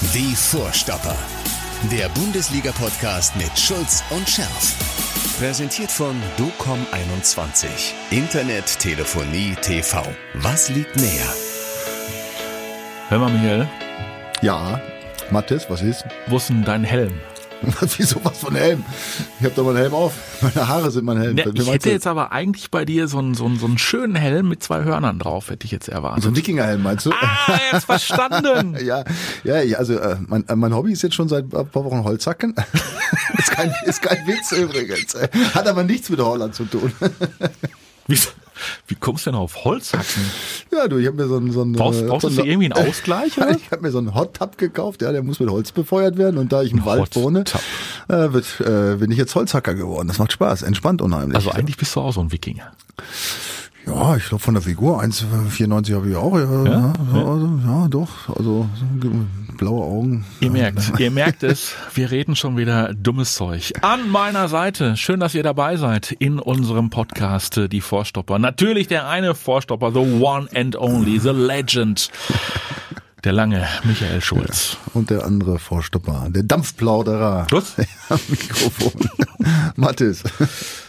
Die Vorstopper. Der Bundesliga-Podcast mit Schulz und Scherf. Präsentiert von DOCOM21. Internet, Telefonie, TV. Was liegt näher? Hör mal, Michael, Ja, Mathis, was ist? wo ist denn dein Helm? Wieso was von Helm? Ich habe doch mal einen Helm auf. Meine Haare sind mein Helm. Ne, Wie ich hätte jetzt aber eigentlich bei dir so einen, so, einen, so einen schönen Helm mit zwei Hörnern drauf, hätte ich jetzt erwartet. so ein Wikingerhelm, meinst du? ah, jetzt verstanden. Ja, ja, ja, also äh, mein, äh, mein Hobby ist jetzt schon seit ein paar Wochen Holzhacken. ist, kein, ist kein Witz übrigens. Hat aber nichts mit Holland zu tun. Wie, wie kommst du denn auf Holzhacken? ja, du, ich habe mir so einen so einen, Brauchst, brauchst so du einen- irgendwie einen Ausgleich? Oder? Ich habe mir so einen Hot Tub gekauft, ja, der muss mit Holz befeuert werden und da ich im Wald Hot wohne, Tub. äh, wird, äh, bin ich jetzt Holzhacker geworden. Das macht Spaß, entspannt unheimlich. Also eigentlich bist du auch so ein Wikinger. Ja, ich glaube von der Figur 1,94 habe ich auch. Ja, ja, ja, also, ja doch. Also so, blaue Augen. Ihr merkt, ihr merkt es, wir reden schon wieder dummes Zeug. An meiner Seite, schön, dass ihr dabei seid in unserem Podcast äh, Die Vorstopper. Natürlich der eine Vorstopper, the one and only, the legend, der lange Michael Schulz. Und der andere Vorstopper, der Dampfplauderer. Was? Mikrofon. Mathis.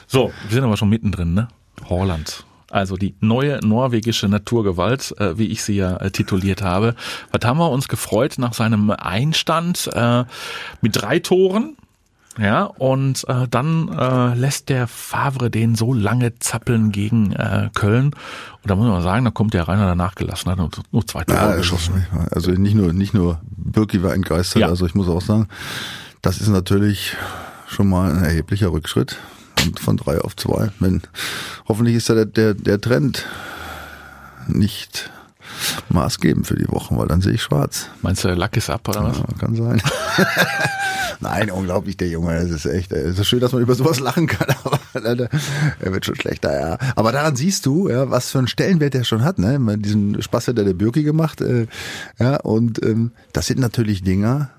So, wir sind aber schon mittendrin, ne? Holland. Also die neue norwegische Naturgewalt, äh, wie ich sie ja äh, tituliert habe. Was haben wir uns gefreut nach seinem Einstand äh, mit drei Toren? Ja, und äh, dann äh, lässt der Favre den so lange zappeln gegen äh, Köln. Und da muss man sagen, da kommt der Rainer danach gelassen, hat nur, nur zwei Tore Ja, geschossen. also nicht nur, nicht nur Birki war entgeistert, Ja. also ich muss auch sagen, das ist natürlich schon mal ein erheblicher Rückschritt. Und von drei auf zwei. Wenn, hoffentlich ist ja der, der, der Trend nicht maßgebend für die Wochen, weil dann sehe ich schwarz. Meinst du, der Lack ist ab oder was? Ja, kann sein. Nein, unglaublich, der Junge. Es ist echt, es ist schön, dass man über sowas lachen kann, aber er wird schon schlechter, ja. Aber daran siehst du, ja, was für einen Stellenwert er schon hat, ne? Diesen Spaß hat er der Birki gemacht, äh, ja, und ähm, das sind natürlich Dinger,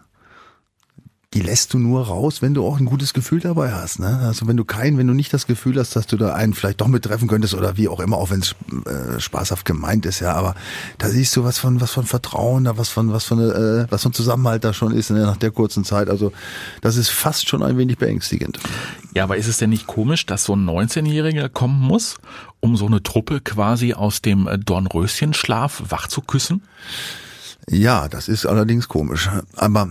die lässt du nur raus, wenn du auch ein gutes Gefühl dabei hast. Ne? Also wenn du kein, wenn du nicht das Gefühl hast, dass du da einen vielleicht doch mit treffen könntest oder wie auch immer, auch wenn es äh, spaßhaft gemeint ist, ja, aber da siehst du was von was von Vertrauen, da was von was von äh, was von Zusammenhalt da schon ist ne, nach der kurzen Zeit. Also das ist fast schon ein wenig beängstigend. Ja, aber ist es denn nicht komisch, dass so ein 19-Jähriger kommen muss, um so eine Truppe quasi aus dem äh, Dornröschenschlaf wach zu küssen? Ja, das ist allerdings komisch. Aber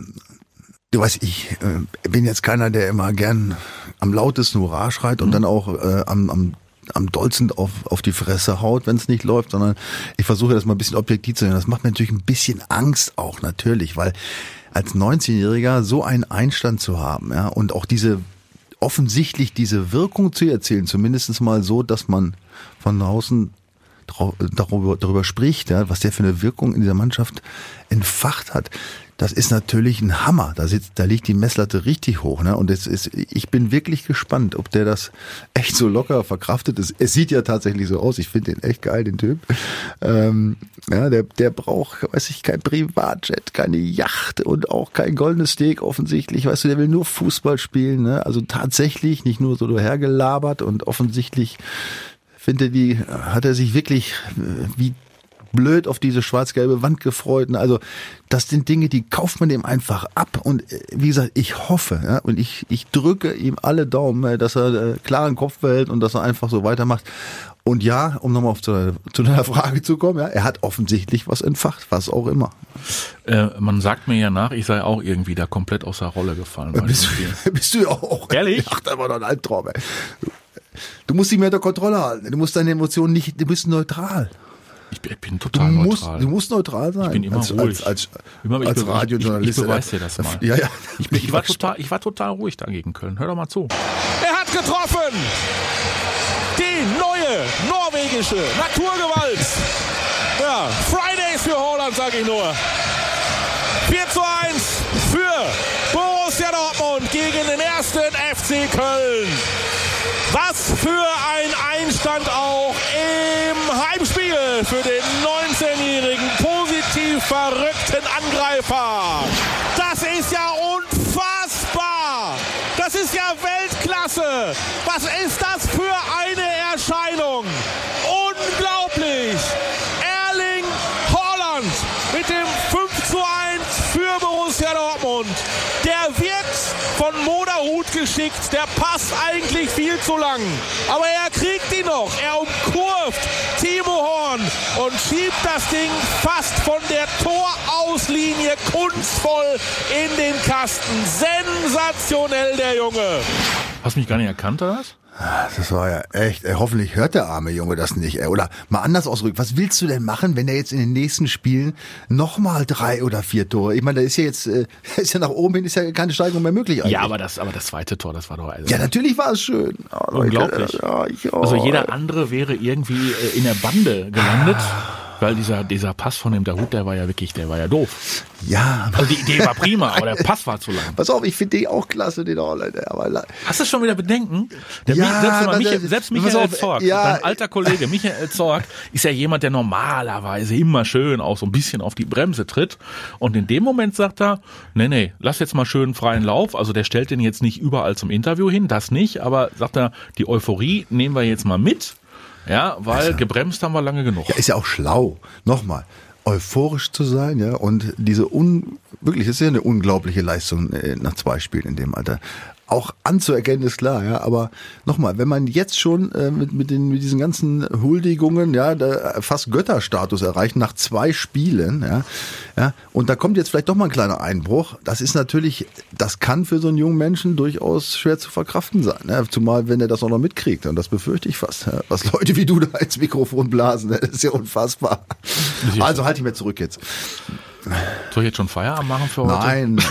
du weißt, ich äh, bin jetzt keiner, der immer gern am lautesten Hurra schreit und dann auch äh, am, am am dollsten auf, auf die Fresse haut, wenn es nicht läuft, sondern ich versuche das mal ein bisschen objektiv zu sehen. Das macht mir natürlich ein bisschen Angst auch, natürlich, weil als 19-Jähriger so einen Einstand zu haben, ja, und auch diese offensichtlich diese Wirkung zu erzielen, zumindest mal so, dass man von außen darüber, darüber spricht, ja, was der für eine Wirkung in dieser Mannschaft entfacht hat. Das ist natürlich ein Hammer. Da sitzt, da liegt die Messlatte richtig hoch, ne? Und es ist, ich bin wirklich gespannt, ob der das echt so locker verkraftet ist. Es sieht ja tatsächlich so aus. Ich finde den echt geil, den Typ. Ähm, ja, der, der braucht, weiß ich, kein Privatjet, keine Yacht und auch kein goldenes Steak offensichtlich. Weißt du, der will nur Fußball spielen, ne? Also tatsächlich, nicht nur so dahergelabert und offensichtlich finde die, hat er sich wirklich äh, wie blöd auf diese schwarz-gelbe Wand gefreut. Also das sind Dinge, die kauft man dem einfach ab. Und äh, wie gesagt, ich hoffe ja, und ich, ich drücke ihm alle Daumen, äh, dass er äh, klaren Kopf behält und dass er einfach so weitermacht. Und ja, um nochmal auf zu, zu deiner Frage zu kommen, ja, er hat offensichtlich was entfacht, was auch immer. Äh, man sagt mir ja nach, ich sei auch irgendwie da komplett aus der Rolle gefallen. Bist, du- bist du ja auch. Ehrlich? Ach, das war doch ein Albtraum. Ey. Du musst dich mehr unter Kontrolle halten. Du musst deine Emotionen nicht, du bist neutral. Ich bin, bin Du total musst, neutral. du musst neutral sein. Ich bin immer als, ruhig. Als, als, Immer- ich als be- ich- Radiojournalist. ich beweis dir das mal. Ja, ja. ich, bin, ich, war total, ich war total ruhig da gegen Köln. Hör doch mal zu. Er hat getroffen. Die neue norwegische Naturgewalt. Ja, Fridays für Holland, sag ich nur. 4 zu 1 Was ist das für eine Erscheinung? Unglaublich! Erling Holland mit dem 5 zu 1 für Borussia Dortmund. Der wird von Moderhut geschickt. Der passt eigentlich viel zu lang. Aber er kriegt ihn noch. Er umkurvt und schiebt das Ding fast von der Torauslinie kunstvoll in den Kasten. Sensationell, der Junge. Hast du mich gar nicht erkannt, oder was? Das war ja echt, ey, hoffentlich hört der arme Junge das nicht. Ey. Oder mal anders ausgedrückt, was willst du denn machen, wenn er jetzt in den nächsten Spielen nochmal drei oder vier Tore? Ich meine, da ist ja jetzt, äh, ist ja nach oben hin, ist ja keine Steigerung mehr möglich eigentlich. Ja, aber das, aber das zweite Tor, das war doch also Ja, natürlich war es schön. Oh, Leute, unglaublich. Ja, ich, oh. Also jeder andere wäre irgendwie äh, in der Bande gelandet, weil dieser, dieser Pass von dem Dahut, der war ja wirklich, der war ja doof. Ja, Also die Idee war prima, aber der Pass war zu lang. pass auf, ich finde die auch klasse, den Holland. Aber Hast du schon wieder Bedenken? Der Ja, selbst, aber Michael, selbst Michael auf, Zorg, ja. dein alter Kollege Michael Zorg, ist ja jemand, der normalerweise immer schön auch so ein bisschen auf die Bremse tritt. Und in dem Moment sagt er, nee, nee, lass jetzt mal schön freien Lauf. Also der stellt den jetzt nicht überall zum Interview hin, das nicht, aber sagt er, die Euphorie nehmen wir jetzt mal mit. Ja, weil gebremst haben wir lange genug. Ja, ist ja auch schlau. Nochmal, euphorisch zu sein, ja, und diese un, wirklich, das ist ja eine unglaubliche Leistung äh, nach zwei Spielen in dem Alter. Auch anzuerkennen ist klar, ja, aber nochmal, wenn man jetzt schon äh, mit, mit, den, mit diesen ganzen Huldigungen, ja, da fast Götterstatus erreicht nach zwei Spielen, ja, ja, und da kommt jetzt vielleicht doch mal ein kleiner Einbruch, das ist natürlich, das kann für so einen jungen Menschen durchaus schwer zu verkraften sein, ja, zumal wenn er das auch noch mitkriegt, und das befürchte ich fast, ja, was Leute wie du da ins Mikrofon blasen, das ist ja unfassbar. Also halte ich mir zurück jetzt. Soll ich jetzt schon Feierabend machen für heute? Nein,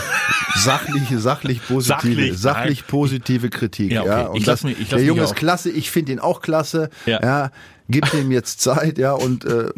sachliche, sachlich positive, Sachlich, sachlich, positive Kritik. Ja, Ja, okay. Und Ich das, mich- ich lass der Junge ist klasse, ich finde ihn auch klasse. Ja. Ja. Gib ihm jetzt Zeit, ja, und, äh,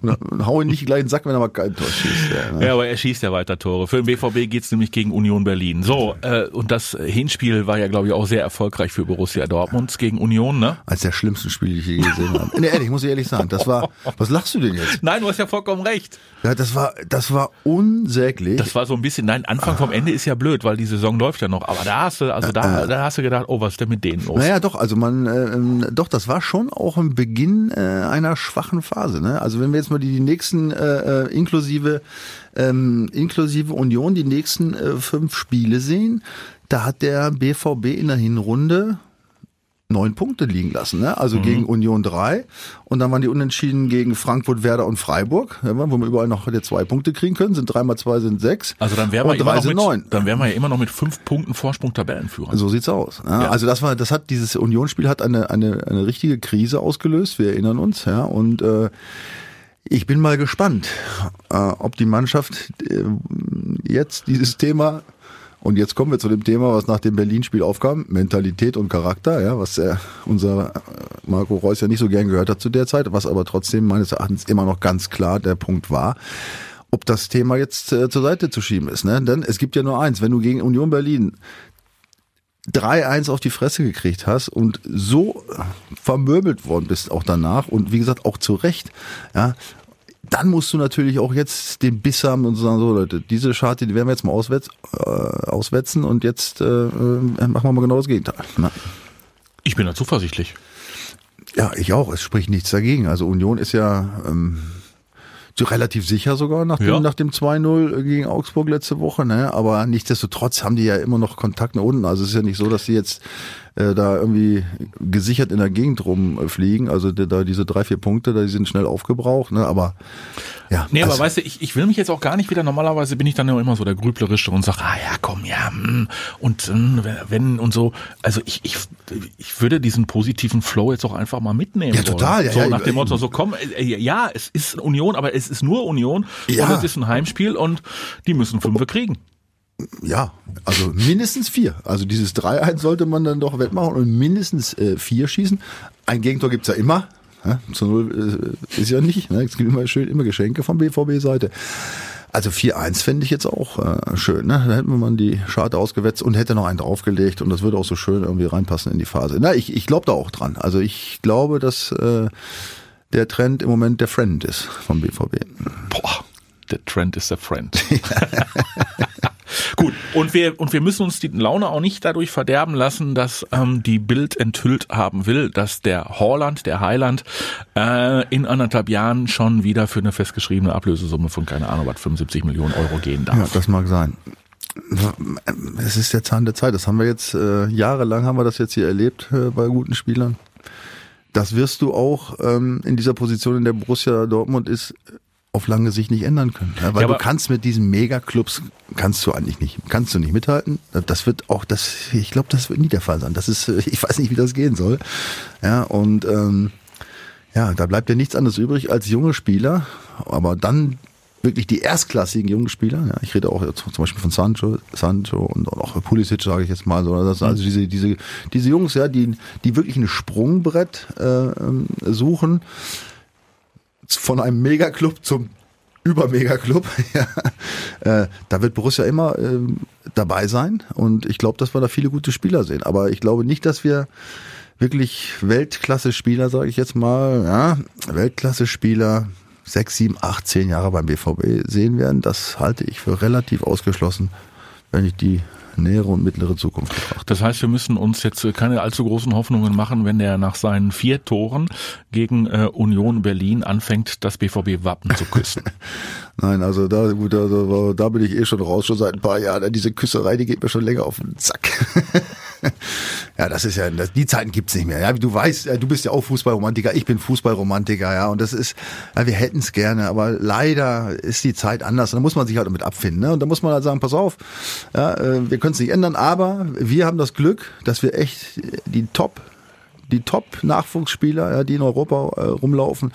und hau ihn nicht gleich in den Sack, wenn er mal kein Tor schießt. Ja, ne? Ja, aber er schießt ja weiter Tore. Für den BVB geht's nämlich gegen Union Berlin. So, äh, und das Hinspiel war ja, glaube ich, auch sehr erfolgreich für Borussia Dortmund gegen Union, ne? Als der schlimmsten Spiel, die ich je gesehen habe. Nee, ehrlich, muss ich ehrlich sagen, das war, was lachst du denn jetzt? Nein, du hast ja vollkommen recht. Ja, das war, das war unsäglich. Das war so ein bisschen, nein, Anfang vom Ende ist ja blöd, weil die Saison läuft ja noch. Aber da hast du, also da, da hast du gedacht, oh, was ist denn mit denen los? Naja, doch, also man, äh, ähm, doch, das war schon auch ein Beginn äh, einer schwachen Phase. Ne? Also wenn wir jetzt mal die, die nächsten, äh, äh, inklusive, ähm, inklusive Union, die nächsten äh, fünf Spiele sehen, da hat der BVB in der Hinrunde neun Punkte liegen lassen. Ne? Mhm. Also gegen Union drei und dann waren die Unentschieden gegen Frankfurt, Werder und Freiburg, wo wir überall noch zwei Punkte kriegen können. Sind drei mal zwei sind sechs. Also dann wären wir immer drei noch mit, neun. dann wären wir ja immer noch mit fünf Punkten Vorsprung Tabellenführer. So sieht's aus. Ja, Also das war, das hat dieses Unionsspiel hat eine eine eine richtige Krise ausgelöst. Wir erinnern uns, ja. Und äh, ich bin mal gespannt, äh, ob die Mannschaft äh, jetzt dieses Thema und jetzt kommen wir zu dem Thema, was nach dem Berlin-Spiel aufkam, Mentalität und Charakter, ja, was äh, unser äh, Marco Reus ja nicht so gern gehört hat zu der Zeit, was aber trotzdem meines Erachtens immer noch ganz klar der Punkt war ob das Thema jetzt äh, zur Seite zu schieben ist. Ne? Denn es gibt ja nur eins, wenn du gegen Union Berlin 3-1 auf die Fresse gekriegt hast und so vermöbelt worden bist auch danach und wie gesagt auch zu Recht, ja, dann musst du natürlich auch jetzt den Biss haben und sagen, so Leute, diese Scharte, die werden wir jetzt mal auswetz, äh, auswetzen und jetzt äh, äh, machen wir mal genau das Gegenteil. Ne? Ich bin da zuversichtlich. Ja, ich auch. Es spricht nichts dagegen. Also Union ist ja ähm, so relativ sicher sogar nach dem, Ja. nach dem 2-0 gegen Augsburg letzte Woche. Ne? Aber nichtsdestotrotz haben die ja immer noch Kontakt nach unten. Also es ist ja nicht so, dass die jetzt äh, da irgendwie gesichert in der Gegend rumfliegen. Also da diese drei, vier Punkte, da die sind schnell aufgebraucht. Ne? Aber ja. Nee, aber also, weißt du, ich, ich will mich jetzt auch gar nicht wieder, normalerweise bin ich dann ja immer so der Grüblerische und sag, ah ja, komm, ja, hm, und hm, wenn und so. Also ich, ich, ich würde diesen positiven Flow jetzt auch einfach mal mitnehmen. Ja, wollen. total, ja, so ja, nach dem. Motto, so komm, äh, ja, es ist Union, aber es ist nur Union Ja. und es ist ein Heimspiel und die müssen Fünfe kriegen. Ja, also mindestens vier. Also dieses 3-1 sollte man dann doch wettmachen und mindestens äh, vier schießen. Ein Gegentor gibt's ja immer. Ja, zu null äh, ist ja nicht. Ne? Es gibt immer schön immer Geschenke von BVB-Seite. Also 4-1 fände ich jetzt auch äh, schön. Ne? Da hätten wir mal die Scharte ausgewetzt und hätte noch einen draufgelegt und das würde auch so schön irgendwie reinpassen in die Phase. Na, ich, ich glaube da auch dran. Also ich glaube, dass äh, der Trend im Moment der Friend ist vom BVB. Boah, der Trend ist der Friend. Gut, und wir, und wir müssen uns die Laune auch nicht dadurch verderben lassen, dass ähm, die Bild enthüllt haben will, dass der Horland, der Highland, äh, in anderthalb Jahren schon wieder für eine festgeschriebene Ablösesumme von, keine Ahnung, was, 75 Millionen Euro gehen darf. Ja, das mag sein. es ist der Zahn der Zeit. Das haben wir jetzt äh, jahrelang haben wir das jetzt hier erlebt äh, bei guten Spielern. Das wirst du auch ähm, in dieser Position, in der Borussia Dortmund ist, auf lange Sicht nicht ändern können. Ja, weil Ja, du kannst mit diesen Megaclubs kannst du eigentlich nicht, kannst du nicht mithalten. Das wird auch, das, ich glaube, das wird nie der Fall sein. Das ist, ich weiß nicht, wie das gehen soll. Ja, und ähm, ja, da bleibt ja nichts anderes übrig als junge Spieler, aber dann wirklich die erstklassigen jungen Spieler. Ja, ich rede auch jetzt zum Beispiel von Sancho, Sancho und auch Pulisic, sage ich jetzt mal so. Das, also diese, diese, diese Jungs, ja, die, die wirklich ein Sprungbrett äh, ähm, suchen von einem Megaclub zum Übermegaclub. ja. äh, da wird Borussia immer ähm, dabei sein und ich glaube, dass wir da viele gute Spieler sehen. Aber ich glaube nicht, dass wir wirklich Weltklasse-Spieler, sage ich jetzt mal, ja, Weltklasse-Spieler sechs, sieben, acht, zehn Jahre beim BVB sehen werden. Das halte ich für relativ ausgeschlossen, wenn ich die nähere und mittlere Zukunft betrachte. Das heißt, wir müssen uns jetzt keine allzu großen Hoffnungen machen, wenn der nach seinen vier Toren gegen äh, Union Berlin anfängt, das BVB-Wappen zu küssen. Nein, also da, gut, also, da bin ich eh schon raus, schon seit ein paar Jahren. Diese Küsserei, die geht mir schon länger auf den Zack. ja, das ist ja, das, die Zeiten gibt's nicht mehr. Ja, du weißt, du bist ja auch Fußballromantiker, ich bin Fußballromantiker, ja, und das ist, ja, wir hätten's gerne, aber leider ist die Zeit anders. Und da muss man sich halt damit abfinden. Ne? Und da muss man halt sagen, pass auf, ja, äh, wir können es nicht ändern, aber wir haben das Glück, dass wir echt die Top die Top-Nachwuchsspieler, ja, die in Europa äh, rumlaufen,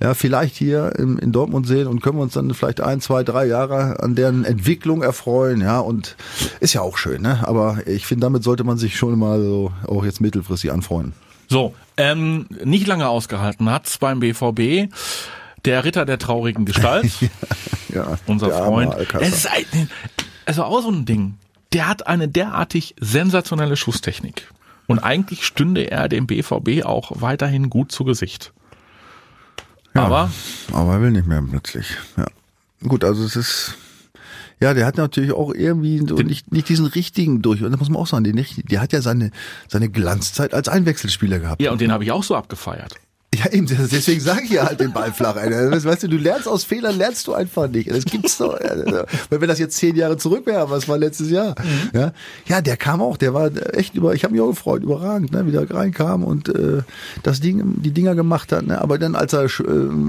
ja, vielleicht hier in, in Dortmund sehen und können wir uns dann vielleicht ein, zwei, drei Jahre an deren Entwicklung erfreuen, ja, und ist ja auch schön, ne? Aber ich finde, damit sollte man sich schon mal so auch jetzt mittelfristig anfreunden. So, ähm, nicht lange ausgehalten hat's beim BVB. Der Ritter der traurigen Gestalt, Ja, unser Freund. Es ist ein, also auch so ein Ding. Der hat eine derartig sensationelle Schusstechnik. Und eigentlich stünde er dem BVB auch weiterhin gut zu Gesicht. Ja, Aber aber er will nicht mehr plötzlich. Ja. Gut, also es ist ja, der hat natürlich auch irgendwie so nicht, nicht diesen richtigen durch. Und das muss man auch sagen, nicht, der hat ja seine, seine Glanzzeit als Einwechselspieler gehabt. ja, und den habe ich auch so abgefeiert. Ja, eben, deswegen sage ich ja halt den Ball flach. Weißt du, du lernst aus Fehlern, lernst du einfach nicht. Das gibt's doch. Wenn das jetzt zehn Jahre zurück wäre, was war letztes Jahr? Ja, ja, der kam auch, der war echt über, ich habe mich auch gefreut, überragend, ne, wie der reinkam und äh, das Ding, die Dinger gemacht hat. Ne, aber dann, als er äh,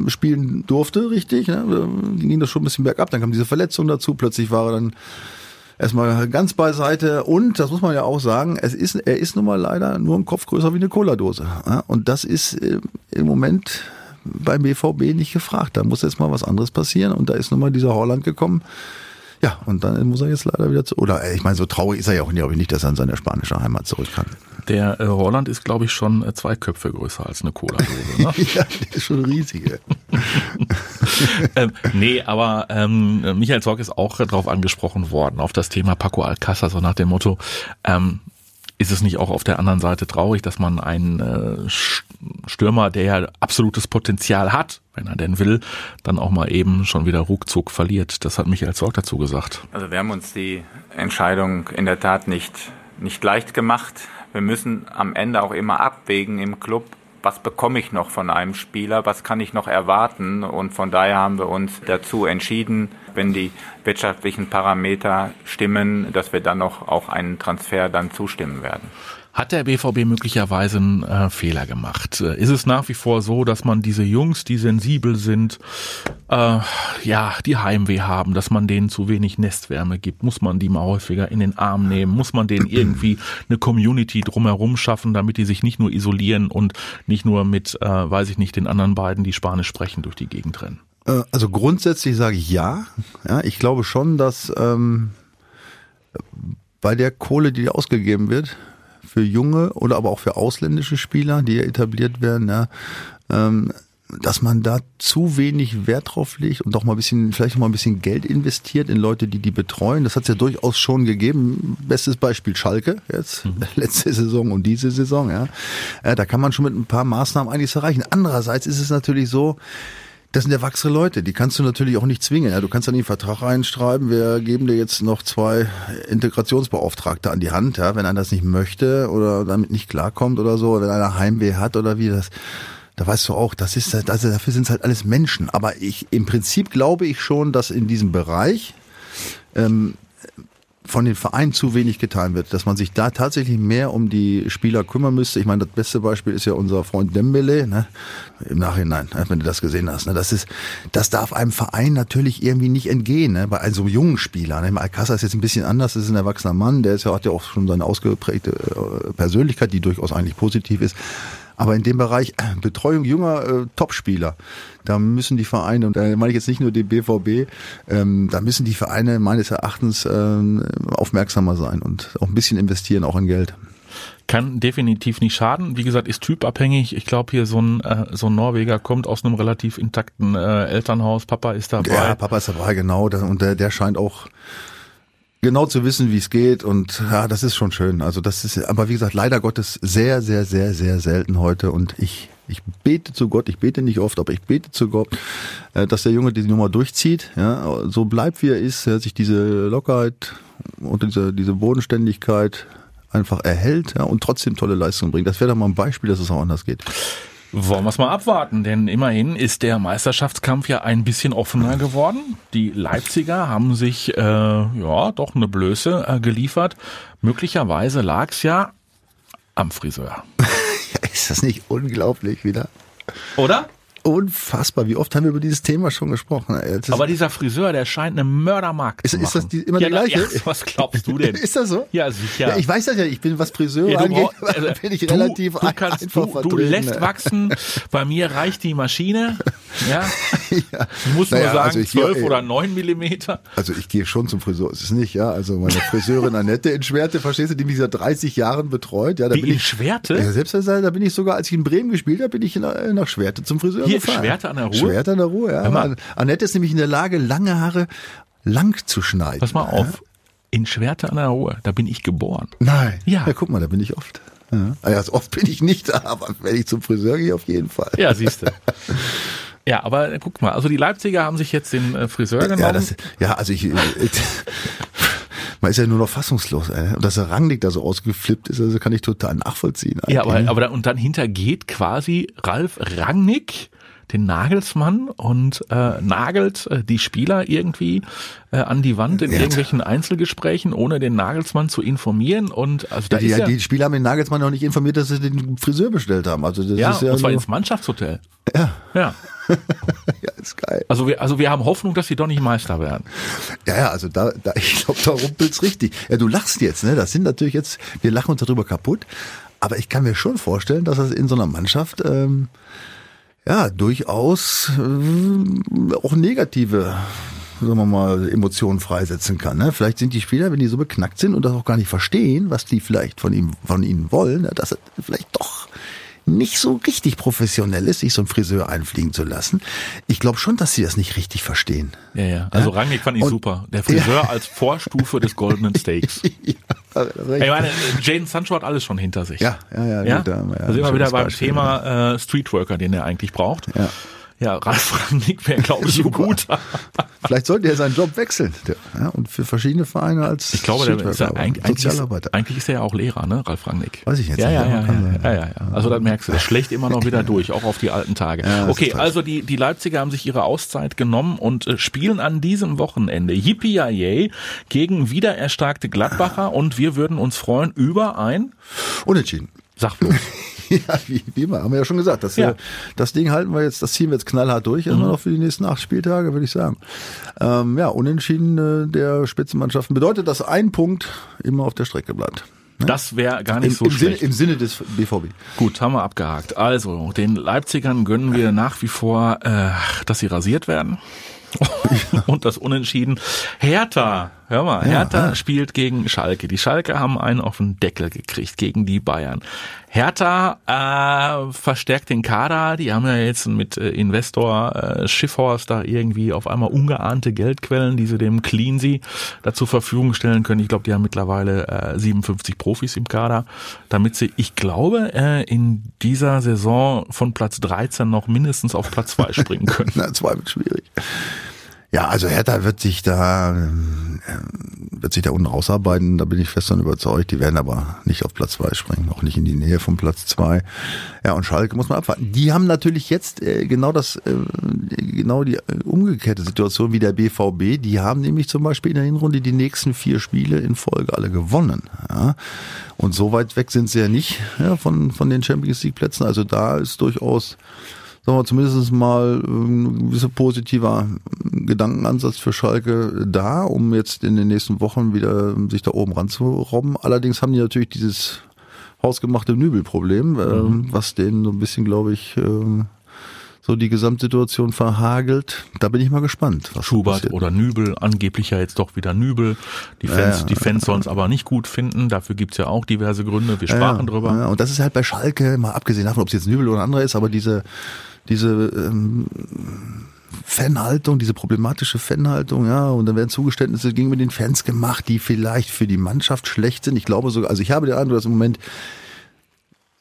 spielen durfte, richtig, ne, ging das schon ein bisschen bergab. Dann kam diese Verletzung dazu. Plötzlich war er dann erstmal ganz beiseite und das muss man ja auch sagen, es ist, er ist nun mal leider nur ein Kopf größer wie eine Cola-Dose. Und das ist äh, im Moment beim BVB nicht gefragt. Da muss jetzt mal was anderes passieren und da ist nun mal dieser Holland gekommen. Ja, und dann muss er jetzt leider wieder zu. Oder äh, ich meine, so traurig ist er ja auch ich, nicht, dass er in seine spanische Heimat zurück kann. Der äh, Holland ist, glaube ich, schon äh, zwei Köpfe größer als eine Cola-Dose. Ne? ja, der ist schon riesig. ähm, nee, aber ähm, Michael Zorg ist auch darauf angesprochen worden, auf das Thema Paco Alcázar, so nach dem Motto, ähm, ist es nicht auch auf der anderen Seite traurig, dass man einen äh, Stürmer, der ja absolutes Potenzial hat, wenn er denn will, dann auch mal eben schon wieder ruckzuck verliert. Das hat Michael Zorg dazu gesagt. Also wir haben uns die Entscheidung in der Tat nicht, nicht leicht gemacht. Wir müssen am Ende auch immer abwägen im Club, was bekomme ich noch von einem Spieler, was kann ich noch erwarten. Und von daher haben wir uns dazu entschieden, wenn die wirtschaftlichen Parameter stimmen, dass wir dann noch auch einen Transfer dann zustimmen werden. Hat der BVB möglicherweise einen äh, Fehler gemacht? Äh, Ist es nach wie vor so, dass man diese Jungs, die sensibel sind, äh, ja, die Heimweh haben, dass man denen zu wenig Nestwärme gibt? Muss man die mal häufiger in den Arm nehmen? Muss man denen irgendwie eine Community drumherum schaffen, damit die sich nicht nur isolieren und nicht nur mit, äh, weiß ich nicht, den anderen beiden, die Spanisch sprechen, durch die Gegend rennen? Äh, Also grundsätzlich sage ich ja. Ja, ich glaube schon, dass ähm, bei der Kohle, die ausgegeben wird, für junge oder aber auch für ausländische Spieler, die ja etabliert werden, ja, ähm, dass man da zu wenig Wert drauf legt und doch mal ein bisschen, vielleicht noch mal ein bisschen Geld investiert in Leute, die die betreuen. Das hat es ja durchaus schon gegeben. Bestes Beispiel Schalke jetzt, letzte Saison und diese Saison, ja. Äh, da kann man schon mit ein paar Maßnahmen einiges erreichen. Andererseits ist es natürlich so, das sind erwachsene Leute, die kannst du natürlich auch nicht zwingen. Ja, du kannst nicht einen Vertrag reinschreiben, wir geben dir jetzt noch zwei Integrationsbeauftragte an die Hand, ja, wenn einer das nicht möchte oder damit nicht klarkommt oder so, wenn einer Heimweh hat oder wie das. Da weißt du auch, das ist, also dafür sind es halt alles Menschen. Aber ich, im Prinzip glaube ich schon, dass in diesem Bereich ähm, von den Vereinen zu wenig getan wird, dass man sich da tatsächlich mehr um die Spieler kümmern müsste. Ich meine, das beste Beispiel ist ja unser Freund Dembele, ne? im Nachhinein, ne? wenn du das gesehen hast. Ne? Das ist, das darf einem Verein natürlich irgendwie nicht entgehen, ne? bei einem so jungen Spieler. Ne? Alcázar ist jetzt ein bisschen anders, das ist ein erwachsener Mann, der ist ja, hat ja auch schon seine ausgeprägte äh, Persönlichkeit, die durchaus eigentlich positiv ist. Aber in dem Bereich äh, Betreuung junger äh, Topspieler, da müssen die Vereine, und da meine ich jetzt nicht nur die BVB, ähm, da müssen die Vereine meines Erachtens ähm, aufmerksamer sein und auch ein bisschen investieren, auch in Geld. Kann definitiv nicht schaden. Wie gesagt, ist typabhängig. Ich glaube, hier so ein, äh, so ein Norweger kommt aus einem relativ intakten äh, Elternhaus. Papa ist dabei. Ja, Papa ist dabei, genau. Und der, der scheint auch genau zu wissen, wie es geht und ja, das ist schon schön. Also das ist, aber wie gesagt, leider Gottes sehr, sehr, sehr, sehr selten heute und ich ich bete zu Gott, ich bete nicht oft, aber ich bete zu Gott, äh, dass der Junge diese Nummer durchzieht, ja, so bleibt wie er ist, sich diese Lockerheit und diese, diese Bodenständigkeit einfach erhält ja, und trotzdem tolle Leistungen bringt. Das wäre doch mal ein Beispiel, dass es auch anders geht. Wollen wir es mal abwarten, denn immerhin ist der Meisterschaftskampf ja ein bisschen offener geworden. Die Leipziger haben sich äh, ja doch eine Blöße äh, geliefert. Möglicherweise lag es ja am Friseur. ist das nicht unglaublich wieder? Oder? Unfassbar. Wie oft haben wir über dieses Thema schon gesprochen? Aber dieser Friseur, der scheint eine Mördermarkt ist, zu machen. Ist das die, immer ja, der gleiche? Ja, was glaubst du denn? ist das so? Ja, sicher. Ja, ich weiß das ja. Ich bin, was Friseur ja, angeht, brauch, also, bin ich du, relativ du kannst, einfach du, du lässt wachsen. Bei mir reicht die Maschine. Ja. ja. Ich muss naja, nur sagen, also 12 gehe, oder 9 Millimeter. Also ich gehe schon zum Friseur. Es ist nicht, ja. Also meine Friseurin Annette in Schwerte, verstehst du, die mich seit 30 Jahren betreut. Ja, da Wie bin in ich, Schwerte? Ja, selbst da bin ich sogar, als ich in Bremen gespielt habe, bin ich nach, nach Schwerte zum Friseur Hier, gefahren. Schwerte an der Ruhe? Schwerte an der Ruhe, ja. Annette ist nämlich in der Lage, lange Haare lang zu schneiden. Pass mal auf. Ja? In Schwerte an der Ruhe, da bin ich geboren. Nein. Ja. ja guck mal, da bin ich oft. Ja. Also oft bin ich nicht da, aber wenn ich zum Friseur gehe, auf jeden Fall. Ja, siehst du. Ja, aber guck mal, also die Leipziger haben sich jetzt den äh, Friseur genommen. Ja, das, ja also ich, man ist ja nur noch fassungslos. Ey. Und dass der Rangnick da so ausgeflippt ist, also kann ich total nachvollziehen. Eigentlich. Ja, aber, aber da, und dann hintergeht quasi Ralf Rangnick den Nagelsmann und äh, nagelt äh, die Spieler irgendwie äh, an die Wand in ja. irgendwelchen Einzelgesprächen, ohne den Nagelsmann zu informieren. Und also da ja, die, ist ja, die Spieler haben den Nagelsmann noch nicht informiert, dass sie den Friseur bestellt haben. Also das ja, ist ja und zwar ins Mannschaftshotel. Ja. Ja. ja, ist geil. Also wir, also wir haben Hoffnung, dass sie doch nicht Meister werden. Ja, ja, also da, da ich glaube, da rumpelt's richtig. Ja, du lachst jetzt, ne? Das sind natürlich jetzt, wir lachen uns darüber kaputt. Aber ich kann mir schon vorstellen, dass das in so einer Mannschaft ähm, ja durchaus äh, auch negative sagen wir mal, Emotionen freisetzen kann. Ne? Vielleicht sind die Spieler, wenn die so beknackt sind und das auch gar nicht verstehen, was die vielleicht von ihm, von ihnen wollen, ne? dass er vielleicht doch nicht so richtig professionell ist, sich so einen Friseur einfliegen zu lassen. Ich glaube schon, dass sie das nicht richtig verstehen. Ja, ja. Also ja? Rangnick fand ich Und, super. Der Friseur ja. als Vorstufe des goldenen Steaks. ja, ich meine, Jaden Sancho hat alles schon hinter sich. Ja, ja, ja. ja? Gut, ja also immer wieder beim Beispiel, Thema äh, Streetworker, den er eigentlich braucht. Ja. Ja, Ralf Rangnick wäre, glaube ich, so gut. Vielleicht sollte er seinen Job wechseln ja, und für verschiedene Vereine als Ich glaube, der ist ja, eigentlich, Sozialarbeiter. Ist, eigentlich ist er ja auch Lehrer, ne, Ralf Rangnick. Weiß ich jetzt ja, nicht. Ja, ja, ja, ja, ja, ja. Also das merkst du, das schlägt immer noch wieder durch, auch auf die alten Tage. Okay, also die, die Leipziger haben sich ihre Auszeit genommen und äh, spielen an diesem Wochenende Yippie gegen wiedererstarkte Gladbacher und wir würden uns freuen über ein Unentschieden. Sag bloß. ja, wie, wie immer, haben wir ja schon gesagt. Das, ja. das Ding halten wir jetzt, das ziehen wir jetzt knallhart durch, erstmal mhm. noch für die nächsten acht Spieltage, würde ich sagen. Ähm, ja, Unentschieden äh, der Spitzenmannschaften bedeutet, dass ein Punkt immer auf der Strecke bleibt. Ne? Das wäre gar nicht Im, so im schlecht. Sinne, Im Sinne des BVB. Gut, haben wir abgehakt. Also, den Leipzigern gönnen wir nach wie vor, äh, dass sie rasiert werden. und das Unentschieden. Hertha, hör mal, Hertha ja. spielt gegen Schalke. Die Schalke haben einen auf den Deckel gekriegt gegen die Bayern. Hertha äh, verstärkt den Kader. Die haben ja jetzt mit äh, Investor äh, Schiffhorst da irgendwie auf einmal ungeahnte Geldquellen, die sie dem Cleansea da zur Verfügung stellen können. Ich glaube, die haben mittlerweile äh, 57 Profis im Kader, damit sie, ich glaube, äh, in dieser Saison von Platz 13 noch mindestens auf Platz 2 springen können. Na, zwei wird schwierig. Ja, also Hertha wird sich da, äh, wird sich da unten rausarbeiten, da bin ich fest davon überzeugt. Die werden aber nicht auf Platz zwei springen, auch nicht in die Nähe von Platz zwei. Ja, und Schalke muss man abwarten. Die haben natürlich jetzt äh, genau das, äh, genau die äh, umgekehrte Situation wie der BVB. Die haben nämlich zum Beispiel in der Hinrunde die nächsten vier Spiele in Folge alle gewonnen. Ja. Und so weit weg sind sie ja nicht ja, von, von den Champions League Plätzen. Also da ist durchaus sagen wir zumindest mal ein gewisser positiver Gedankenansatz für Schalke da, um jetzt in den nächsten Wochen wieder sich da oben ranzurobben. Allerdings haben die natürlich dieses hausgemachte Nübelproblem, äh, mhm. was denen so ein bisschen, glaube ich, so die Gesamtsituation verhagelt. Da bin ich mal gespannt. Schubert oder Nübel, angeblich ja jetzt doch wieder Nübel. Die Fans, ja, die Fans sollen es aber nicht gut finden. Dafür gibt's ja auch diverse Gründe. Wir sprachen ja, drüber. Ja, und das ist halt bei Schalke, mal abgesehen davon, ob es jetzt Nübel oder andere ist, aber diese diese ähm, Fanhaltung, diese problematische Fanhaltung, ja, und dann werden Zugeständnisse gegen den Fans gemacht, die vielleicht für die Mannschaft schlecht sind. Ich glaube sogar, also ich habe den Eindruck, dass im Moment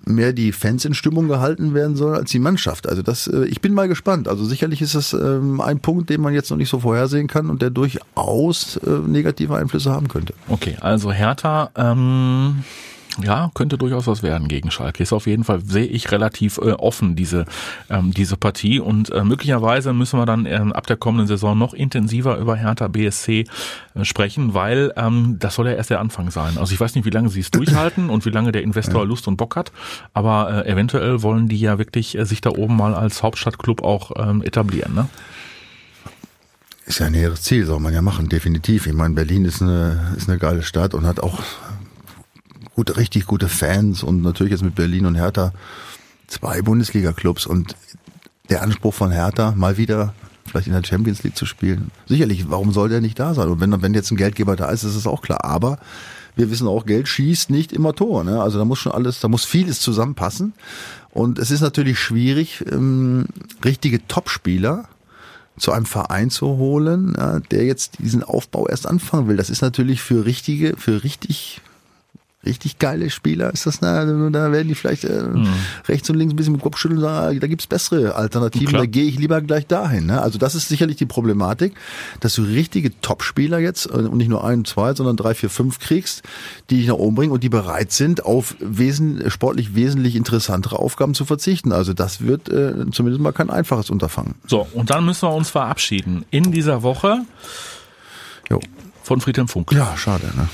mehr die Fans in Stimmung gehalten werden sollen als die Mannschaft. Also das, äh, ich bin mal gespannt. Also sicherlich ist das ähm, ein Punkt, den man jetzt noch nicht so vorhersehen kann und der durchaus äh, negative Einflüsse haben könnte. Okay, also Hertha, ähm, ja, könnte durchaus was werden gegen Schalke. Ist auf jeden Fall, sehe ich relativ äh, offen, diese, ähm, diese Partie. Und äh, möglicherweise müssen wir dann ähm, ab der kommenden Saison noch intensiver über Hertha BSC äh, sprechen, weil ähm, das soll ja erst der Anfang sein. Also ich weiß nicht, wie lange sie es durchhalten und wie lange der Investor Lust und Bock hat, aber äh, eventuell wollen die ja wirklich äh, sich da oben mal als Hauptstadtclub auch ähm, etablieren. Ne? Ist ja ein näheres Ziel, soll man ja machen, definitiv. Ich meine, Berlin ist eine, ist eine geile Stadt und hat auch gute, richtig gute Fans und natürlich jetzt mit Berlin und Hertha zwei Bundesliga-Clubs und der Anspruch von Hertha, mal wieder vielleicht in der Champions League zu spielen. Sicherlich, warum soll der nicht da sein? Und wenn, wenn jetzt ein Geldgeber da ist, ist es auch klar. Aber wir wissen auch, Geld schießt nicht immer Tor. Ne? Also da muss schon alles, da muss vieles zusammenpassen. Und es ist natürlich schwierig, ähm, richtige Topspieler zu einem Verein zu holen, ja, der jetzt diesen Aufbau erst anfangen will. Das ist natürlich für richtige, für richtig richtig geile Spieler ist das, na, da werden die vielleicht äh, mhm. rechts und links ein bisschen mit Kopf schütteln und sagen, da gibt's bessere Alternativen, Klar. da gehe ich lieber gleich dahin. Ne? Also das ist sicherlich die Problematik, dass du richtige Top-Spieler jetzt äh, und nicht nur ein, zwei, sondern drei, vier, fünf kriegst, die dich nach oben bringen und die bereit sind, auf wesen, sportlich wesentlich interessantere Aufgaben zu verzichten. Also das wird äh, zumindest mal kein einfaches Unterfangen. So, und dann müssen wir uns verabschieden. In dieser Woche jo. von Friedhelm Funk. Ja, schade, ne?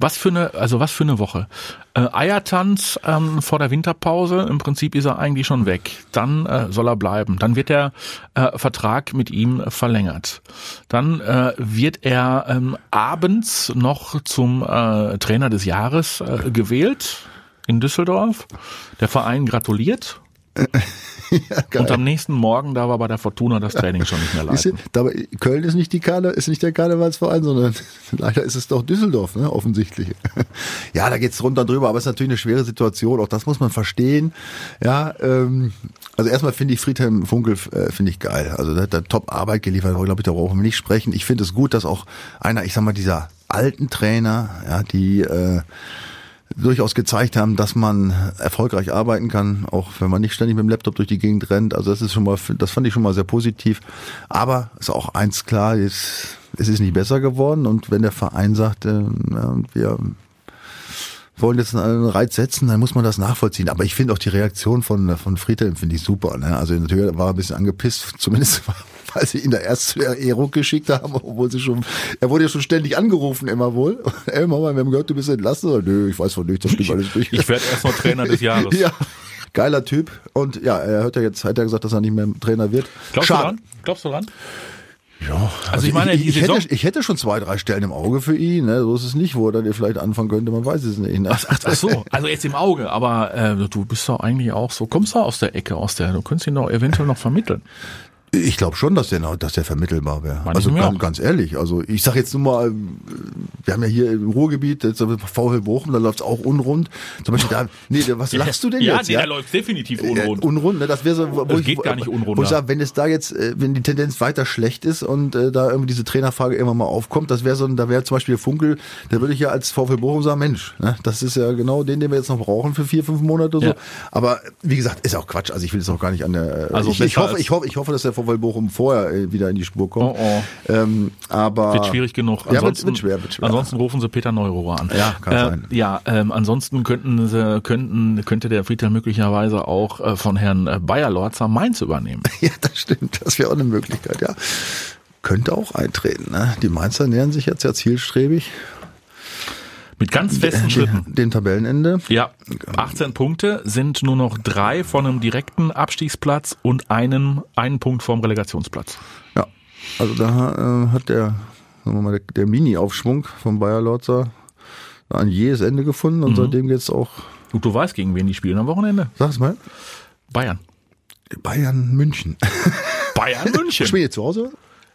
Was für eine, also was für eine Woche. Äh, Eiertanz ähm, vor der Winterpause, im Prinzip ist er eigentlich schon weg. Dann äh, soll er bleiben. Dann wird der äh, Vertrag mit ihm verlängert. Dann äh, wird er ähm, abends noch zum äh, Trainer des Jahres äh, gewählt in Düsseldorf. Der Verein gratuliert. ja, und am nächsten Morgen, da war bei der Fortuna das Training schon nicht mehr. Dabei, Köln ist nicht, die Karne, ist nicht der Karnevalsverein, sondern leider ist es doch Düsseldorf, ne, offensichtlich. ja, da geht's runter drüber, aber es ist natürlich eine schwere Situation, auch das muss man verstehen. Ja, ähm, also erstmal finde ich Friedhelm Funkel äh, finde ich geil. Also der hat da top Arbeit geliefert, glaube ich, da brauchen wir nicht sprechen. Ich finde es gut, dass auch einer, ich sag mal, dieser alten Trainer, ja, die äh, durchaus gezeigt haben, dass man erfolgreich arbeiten kann, auch wenn man nicht ständig mit dem Laptop durch die Gegend rennt. Also das ist schon mal, das fand ich schon mal sehr positiv. Aber ist auch eins klar, es, es ist nicht besser geworden. Und wenn der Verein sagt, äh, wir wollen jetzt einen Reiz setzen, dann muss man das nachvollziehen. Aber ich finde auch die Reaktion von, von Friedhelm finde ich super. Ne? Also natürlich war er ein bisschen angepisst, zumindest weil sie ihn da erst zu der Ero geschickt haben, obwohl sie schon, er wurde ja schon ständig angerufen, immer wohl. Ey Mama, wir haben gehört, du bist entlassen. Nö, ich weiß von nichts, das stimmt alles durch. Ich werde erst noch Trainer des Jahres. ja. Geiler Typ. Und ja, er hat ja jetzt, hat er gesagt, dass er nicht mehr Trainer wird. Glaubst Schade. du dran? Glaubst du dran? Ja, also, also ich meine, ich, ich, hätte, ich hätte schon zwei, drei Stellen im Auge für ihn. Ne? So ist es nicht, wo er dann vielleicht anfangen könnte. Man weiß es nicht. Ne? Ach, ach, ach so, also jetzt im Auge. Aber äh, du bist doch eigentlich auch so, kommst du aus der Ecke, aus der, du könntest ihn doch eventuell noch vermitteln. Ich glaube schon, dass der, dass der vermittelbar wäre. Also ganz, ganz, ehrlich. Also ich sage jetzt nur mal, wir haben ja hier im Ruhrgebiet, jetzt VfL Bochum, da läuft's auch unrund. Zum Beispiel da, nee, was lachst du denn ja, jetzt? Nee, ja, der läuft definitiv unrund. Äh, unrund, ne? Das wäre so, wo das ich, geht gar nicht unrund. Wo ich sage, wenn es da jetzt, äh, wenn die Tendenz weiter schlecht ist und äh, da irgendwie diese Trainerfrage irgendwann mal aufkommt, das wäre so, da wäre zum Beispiel Funkel, da würde ich ja als VfL Bochum sagen, Mensch, ne? das ist ja genau den, den wir jetzt noch brauchen für vier, fünf Monate oder so. Ja. Aber wie gesagt, ist auch Quatsch. Also ich will es auch gar nicht an der. Also ich, ich hoffe, ich hoffe, ich hoffe, dass der VfL Bochum vorher äh, wieder in die Spur kommt. Oh, oh. Ähm, aber Wird schwierig genug. Ja, wird, Ansonsten, wird schwer, wird schwer. ansonsten rufen sie Peter Neurohrer an. Ja, kann äh, sein. Ja, ähm, ansonsten könnten sie, könnten, könnte der Friedhelm möglicherweise auch äh, von Herrn äh, Bayer-Lorzer Mainz übernehmen. ja, das stimmt. Das wäre auch eine Möglichkeit, ja. Könnte auch eintreten. Ne? Die Mainzer nähern sich jetzt ja zielstrebig Mit ganz festen Schritten. dem, dem Tabellenende. Ja, 18 Punkte sind nur noch drei von einem direkten Abstiegsplatz und einen, einen Punkt vom Relegationsplatz. Ja, also da äh, hat der, sagen wir mal, der, der Mini-Aufschwung von Bayer Lorzer ein jähes Ende gefunden Mhm. und seitdem geht's auch, Und du weißt, gegen wen die spielen am Wochenende? sag's mal, Bayern. Bayern München. Bayern München. Spielen die zu Hause?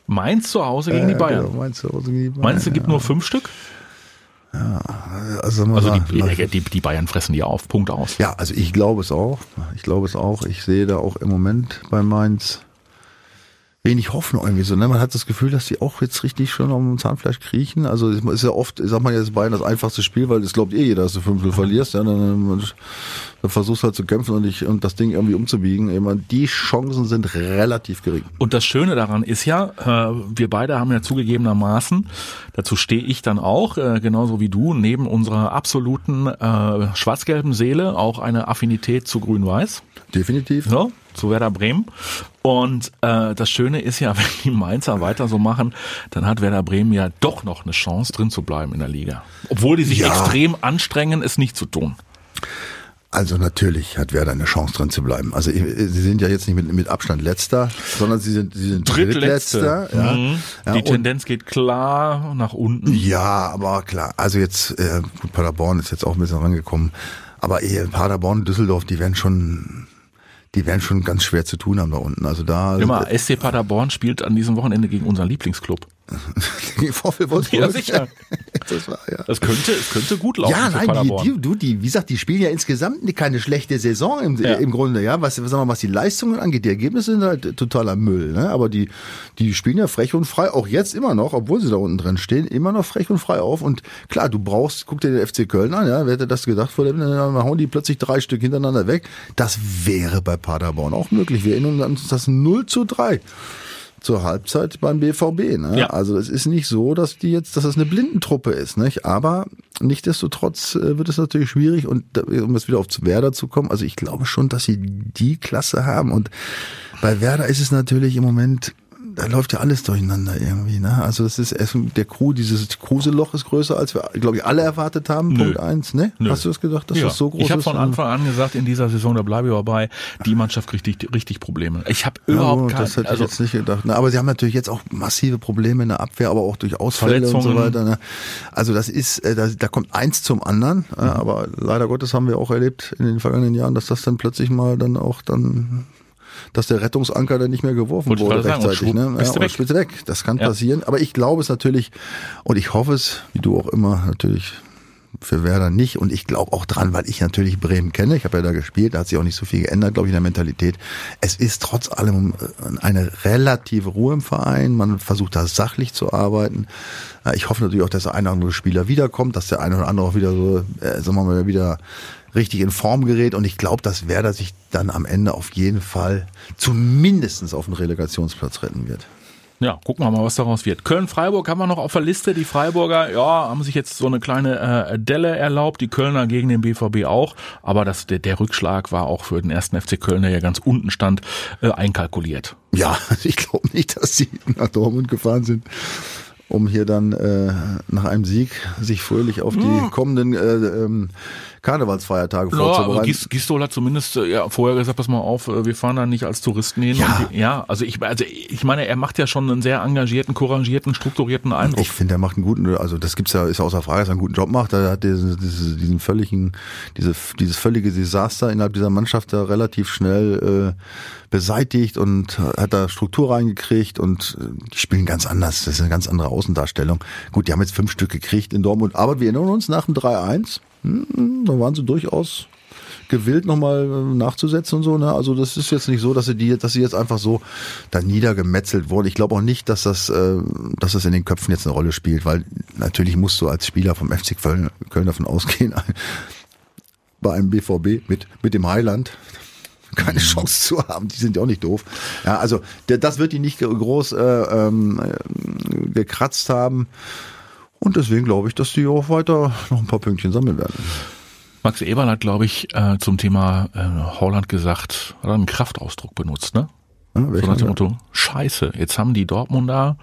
Mainz zu Hause gegen die Ja, Bayern. Genau, Mainz zu Hause gegen die Bayern. Meinst du, gibt nur fünf Stück? Also, Also mal, die, die, die Bayern fressen die auf. Punkt aus. Ja, also ich glaube es auch. Ich glaube es auch. Ich sehe da auch im Moment bei Mainz wenig Hoffnung irgendwie so. Ne? Man hat das Gefühl, dass die auch jetzt richtig schon am Zahnfleisch kriechen. Also es ist ja oft, ich sag mal jetzt Bayern das einfachste Spiel, weil das glaubt eh jeder, dass du 5 verlierst. Ja? Dann, dann, versuchst du halt zu kämpfen und, dich, und das Ding irgendwie umzubiegen. Ich meine, die Chancen sind relativ gering. Und das Schöne daran ist ja, äh, wir beide haben ja zugegebenermaßen, dazu stehe ich dann auch, äh, genauso wie du, neben unserer absoluten äh, schwarz-gelben Seele auch eine Affinität zu grün-weiß. Definitiv. Ja, zu Werder Bremen. Und äh, das Schöne ist ja, wenn die Mainzer weiter so machen, dann hat Werder Bremen ja doch noch eine Chance, drin zu bleiben in der Liga. Obwohl die sich Ja. extrem anstrengen, es nicht zu tun. Also natürlich hat Werder eine Chance drin zu bleiben. Also sie sind ja jetzt nicht mit, mit Abstand letzter, sondern sie sind, sie sind Drittletzte. Ja. Mhm. Ja, die Tendenz geht klar nach unten. Ja, aber klar. Also jetzt, äh, gut, Paderborn ist jetzt auch ein bisschen rangekommen. Aber eh, Paderborn und Düsseldorf, die werden schon, die werden schon ganz schwer zu tun haben da unten. Also da. Immer, SC Paderborn spielt an diesem Wochenende gegen unseren Lieblingsclub. Gegen VfL Wolfsburg. Ja, sicher. Das war, ja. Das könnte, es könnte gut laufen Ja, nein, die, die, du, die, wie gesagt, die spielen ja insgesamt keine schlechte Saison im, Ja. im Grunde, ja. Was, sagen wir, was die Leistungen angeht, die Ergebnisse sind halt totaler Müll, ne? Aber die, die spielen ja frech und frei, auch jetzt immer noch, obwohl sie da unten drin stehen, immer noch frech und frei auf. Und klar, du brauchst, guck dir den FC Köln an, ja, wer hätte das gedacht vor dem, dann hauen die plötzlich drei Stück hintereinander weg. Das wäre bei Paderborn auch möglich. Wir erinnern uns an das 0 zu 3 zur Halbzeit beim BVB. Ne? Ja. Also es ist nicht so, dass die jetzt, dass das eine Blindentruppe ist, nicht? Aber nichtdestotrotz äh, wird es natürlich schwierig und um jetzt wieder auf Werder zu kommen, also ich glaube schon, dass sie die Klasse haben und bei Werder ist es natürlich im Moment da läuft ja alles durcheinander irgendwie, ne? Also das ist erst der Crew, dieses Kruse-Loch ist größer, als wir, glaube ich, alle erwartet haben. Nö. Punkt eins, ne? Nö. Hast du das gedacht, dass ja. das so groß ich habe ist? von Anfang an gesagt, in dieser Saison, da bleibe ich dabei, die Mannschaft kriegt richtig, richtig Probleme. Ich habe Ja, überhaupt gut, keine, das hätte also, ich jetzt nicht gedacht. Na, aber sie haben natürlich jetzt auch massive Probleme in der Abwehr, aber auch durch Ausfälle und so weiter. Ne? Also das ist, äh, da, da kommt eins zum anderen. Mhm. Äh, aber leider Gottes haben wir auch erlebt in den vergangenen Jahren, dass das dann plötzlich mal dann auch dann dass der Rettungsanker dann nicht mehr geworfen Wollte wurde rechtzeitig. schwupp, Ne? bist du und weg. weg. Das kann Ja. passieren. Aber ich glaube es natürlich und ich hoffe es, wie du auch immer, natürlich für Werder nicht. Und ich glaube auch dran, weil ich natürlich Bremen kenne. Ich habe ja da gespielt, da hat sich auch nicht so viel geändert, glaube ich, in der Mentalität. Es ist trotz allem äh, eine relative Ruhe im Verein. Man versucht da sachlich zu arbeiten. Ich hoffe natürlich auch, dass der eine oder andere Spieler wiederkommt, dass der eine oder andere auch wieder so, äh, sagen wir mal, wieder richtig in Form gerät. Und ich glaube, dass Werder sich dann am Ende auf jeden Fall zumindestens auf den Relegationsplatz retten wird. ja, gucken wir mal, was daraus wird. Köln-Freiburg haben wir noch auf der Liste. Die Freiburger, ja, haben sich jetzt so eine kleine äh, Delle erlaubt. Die Kölner gegen den BVB auch. Aber das, der, der Rückschlag war auch für den ersten FC Köln, der ja ganz unten stand, äh, einkalkuliert. Ja, ich glaube nicht, dass sie nach Dortmund gefahren sind, um hier dann äh, nach einem Sieg sich fröhlich auf die kommenden äh, ähm, Karnevalsfeiertage Ja, vorzubereiten. Gis- Gistol hat zumindest äh, ja, vorher gesagt, pass mal auf, äh, wir fahren da nicht als Touristen hin. Ja. Die, ja also ich, also ich meine, er macht ja schon einen sehr engagierten, couragierten, strukturierten Eindruck. Ich finde, er macht einen guten, also das gibt's ja, ist ja außer Frage, dass er einen guten Job macht. Er hat diesen, diesen, diesen völligen, diese, dieses völlige Desaster innerhalb dieser Mannschaft da relativ schnell äh, beseitigt und hat da Struktur reingekriegt und äh, die spielen ganz anders. Das ist eine ganz andere Außendarstellung. Gut, die haben jetzt fünf Stück gekriegt in Dortmund, aber wir erinnern uns nach dem 3-1, hm, da waren sie durchaus gewillt nochmal äh, nachzusetzen und so. Ne? Also das ist jetzt nicht so, dass sie die, dass sie jetzt einfach so da niedergemetzelt wurden. Ich glaube auch nicht, dass das, äh, dass das in den Köpfen jetzt eine Rolle spielt, weil natürlich musst du als Spieler vom FC Köln, Köln davon ausgehen, bei einem BVB mit mit dem Heiland keine Chance zu haben. Die sind ja auch nicht doof. Ja, also der, das wird die nicht groß äh, ähm, äh, gekratzt haben. Und deswegen glaube ich, dass die auch weiter noch ein paar Pünktchen sammeln werden. Max Eberl hat, glaube ich, äh, zum Thema äh, Holland gesagt, hat einen Kraftausdruck benutzt, ne? Ja, So nach dem Motto, scheiße, jetzt haben die Dortmunder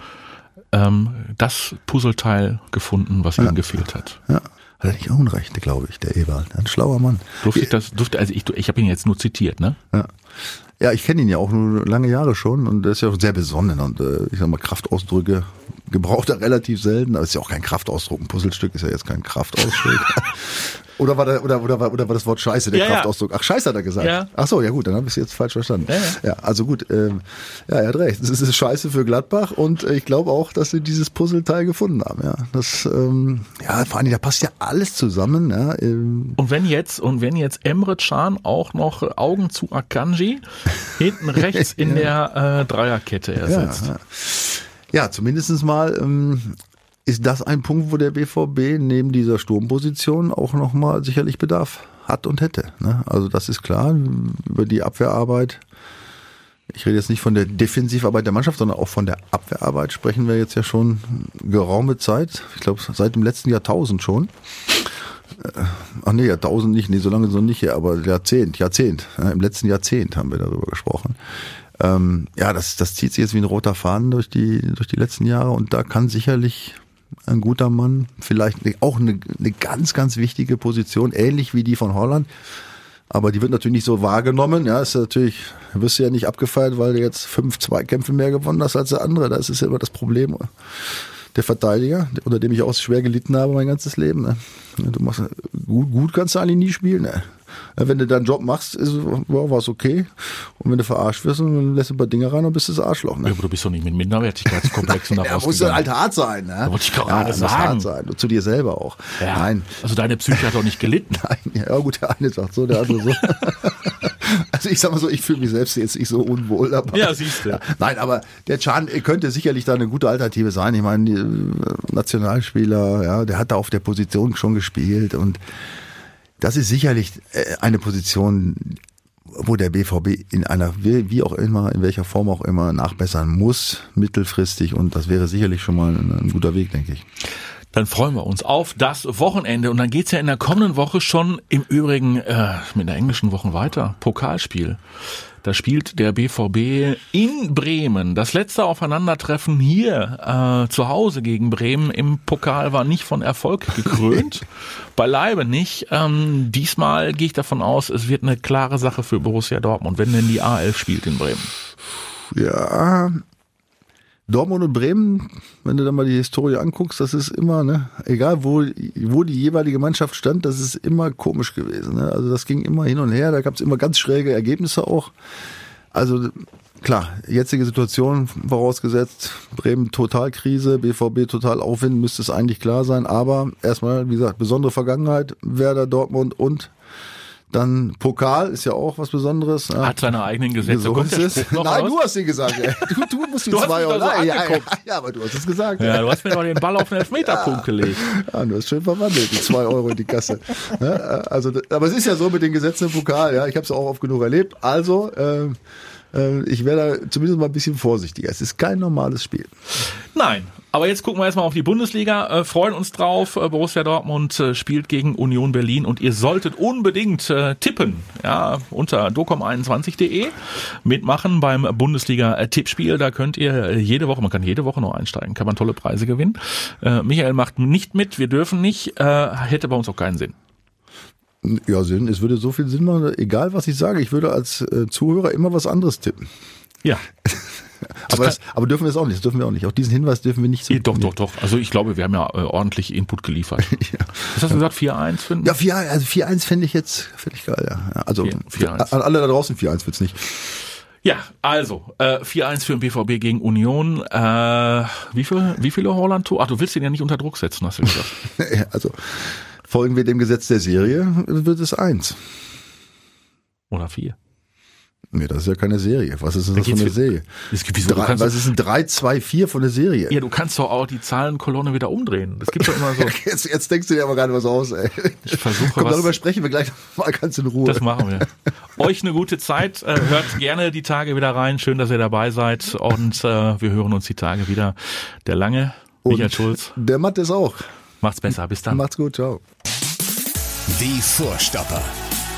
ähm, das Puzzleteil gefunden, was ihnen gefehlt hat. ja. Hat er nicht Unrecht, glaube ich, der Eberl. Ein schlauer Mann. Durfte ich das, durfte, also ich, ich habe ihn jetzt nur zitiert, ne? Ja. Ja, ich kenne ihn ja auch nur lange Jahre schon und er ist ja auch sehr besonnen und äh, ich sag mal, Kraftausdrücke gebraucht er relativ selten, aber ist ja auch kein Kraftausdruck. Ein Puzzlestück ist ja jetzt kein Kraftausdruck. oder war der, oder, oder, war, oder war das Wort Scheiße der Ja, ja. Kraftausdruck? Ach, Scheiße hat er gesagt. Ja. Ach so, ja gut, dann habe ich es jetzt falsch verstanden. Ja, Ja, also gut, ähm, ja, er hat recht. Es ist Scheiße für Gladbach und äh, ich glaube auch, dass sie dieses Puzzleteil gefunden haben. Ja, das, ähm, ja, vor allem, da passt ja alles zusammen. Ja, ähm, Und wenn jetzt, und wenn jetzt Emre Can auch noch Augen zu Akanji hinten rechts in der äh, Dreierkette ersetzt. Ja, zumindestens mal ähm, ist das ein Punkt, wo der BVB neben dieser Sturmposition auch nochmal sicherlich Bedarf hat und hätte. Ne? Also das ist klar, über die Abwehrarbeit. Ich rede jetzt nicht von der Defensivarbeit der Mannschaft, sondern auch von der Abwehrarbeit sprechen wir jetzt ja schon geraume Zeit. Ich glaube, seit dem letzten Jahrtausend schon. Äh, Ach nee, Jahrtausend nicht, nee, so lange so nicht, her, aber Jahrzehnt, Jahrzehnt. Ja, Im letzten Jahrzehnt haben wir darüber gesprochen. Ähm, ja, das, das zieht sich jetzt wie ein roter Faden durch die, durch die letzten Jahre und da kann sicherlich ein guter Mann, vielleicht ne- auch eine, eine ganz, ganz wichtige Position, ähnlich wie die von Holland. Aber die wird natürlich nicht so wahrgenommen. Ja, ist natürlich, wirst du ja nicht abgefeiert, weil du jetzt fünf Zweikämpfe mehr gewonnen hast als der andere. Das ist ja immer das Problem der Verteidiger, unter dem ich auch schwer gelitten habe mein ganzes Leben. Ne? Du machst gut, gut kannst du eigentlich nie spielen. Ne? Wenn du deinen Job machst, ist, ja, war es okay. Und wenn du verarscht wirst, dann lässt du ein paar Dinge rein und bist du das Arschloch. Ne? Ja, aber du bist doch nicht mit Minderwertigkeitskomplexen Ja, daraus muss dann halt hart sein. Ne? wollte ich gerade ja, muss sagen. hart sein. Und zu dir selber auch. Ja. Nein, Also deine Psyche hat doch nicht gelitten. Nein, ja gut, der eine sagt so, der andere so. also ich sag mal so, ich fühle mich selbst jetzt nicht so unwohl dabei. Ja, siehst du. Nein, aber der Can könnte sicherlich da eine gute Alternative sein. Ich meine, äh, Nationalspieler, ja, der hat da auf der Position schon gespielt und das ist sicherlich äh, eine Position, wo der BVB in einer, wie auch immer, in welcher Form auch immer, nachbessern muss, mittelfristig. Und das wäre sicherlich schon mal ein, ein guter Weg, denke ich. Dann freuen wir uns auf das Wochenende. Und dann geht's ja in der kommenden Woche schon im Übrigen äh, mit der englischen Woche weiter. Pokalspiel. Da spielt der BVB in Bremen. Das letzte Aufeinandertreffen hier äh, zu Hause gegen Bremen im Pokal war nicht von Erfolg gekrönt. Beileibe nicht. Ähm, diesmal gehe ich davon aus, es wird eine klare Sache für Borussia Dortmund, wenn denn die A11 spielt in Bremen. Ja, Dortmund und Bremen, wenn du da mal die Historie anguckst, das ist immer, ne, egal wo, wo die jeweilige Mannschaft stand, das ist immer komisch gewesen. Ne? Also das ging immer hin und her, da gab es immer ganz schräge Ergebnisse auch. Also klar, jetzige Situation vorausgesetzt, Bremen Totalkrise, BVB total Aufwind, müsste es eigentlich klar sein. Aber erstmal, wie gesagt, besondere Vergangenheit, Werder, Dortmund und dann Pokal ist ja auch was Besonderes. Ja. Hat seine eigenen Gesetze. Kommt der. Spruch noch Nein, raus? du hast ihn gesagt. Ey. Du, du musst hast zwei da so Euro. ja, ja, ja, aber du hast es gesagt. Ja, du hast mir doch den Ball auf den Elfmeterpunkt gelegt. Ja, du hast schön verwandelt, die zwei Euro in die Kasse. Ja, also, aber es ist ja so mit den Gesetzen im Pokal, ja, ich habe es auch oft genug erlebt. Also, äh, äh, ich wäre da zumindest mal ein bisschen vorsichtiger. Es ist kein normales Spiel. Nein, aber jetzt gucken wir erstmal auf die Bundesliga, äh, freuen uns drauf. Äh, Borussia Dortmund äh, spielt gegen Union Berlin und ihr solltet unbedingt äh, tippen, ja, unter docom21.de mitmachen beim Bundesliga-Tippspiel. Da könnt ihr äh, jede Woche, man kann jede Woche noch einsteigen, kann man tolle Preise gewinnen. Äh, Michael macht nicht mit, wir dürfen nicht, äh, hätte bei uns auch keinen Sinn. Ja, Sinn. Es würde so viel Sinn machen, egal was ich sage. Ich würde als äh, Zuhörer immer was anderes tippen. Ja, Aber, das, aber dürfen wir es auch nicht. Das dürfen wir auch nicht. Auch diesen Hinweis dürfen wir nicht so. doch, doch, doch. Also ich glaube, wir haben ja äh, ordentlich Input geliefert. Was hast du gesagt? 4-1 für Ja, 4, also 4-1 fände ich jetzt, fände ich geil, ja. ja also, 4-1. an alle da draußen 4-1 wird's nicht. Ja, also äh, 4-1 für den BVB gegen Union. Äh, wie, viel, wie viele Holland-Tore? Ach, du willst den ja nicht unter Druck setzen, hast du gesagt. also, folgen wir dem Gesetz der Serie, wird es eins. Oder vier. Nee, das ist ja keine Serie. Was ist denn da das für eine Serie? Es gibt wieso, Drei, was ist ein 3, 2, 4 von der Serie? Ja, du kannst doch auch die Zahlenkolonne wieder umdrehen. Das gibt doch immer so. jetzt, jetzt denkst du dir aber gerade was aus, ey. Ich versuche Komm, was. darüber sprechen wir gleich mal ganz in Ruhe. Das machen wir. Euch eine gute Zeit. Äh, hört gerne die Tage wieder rein. Schön, dass ihr dabei seid. Und äh, wir hören uns die Tage wieder. Der Lange, Und Michael Schulz. Der Matt ist auch. Macht's besser. Bis dann. Macht's gut. Ciao. Die Vorstopper.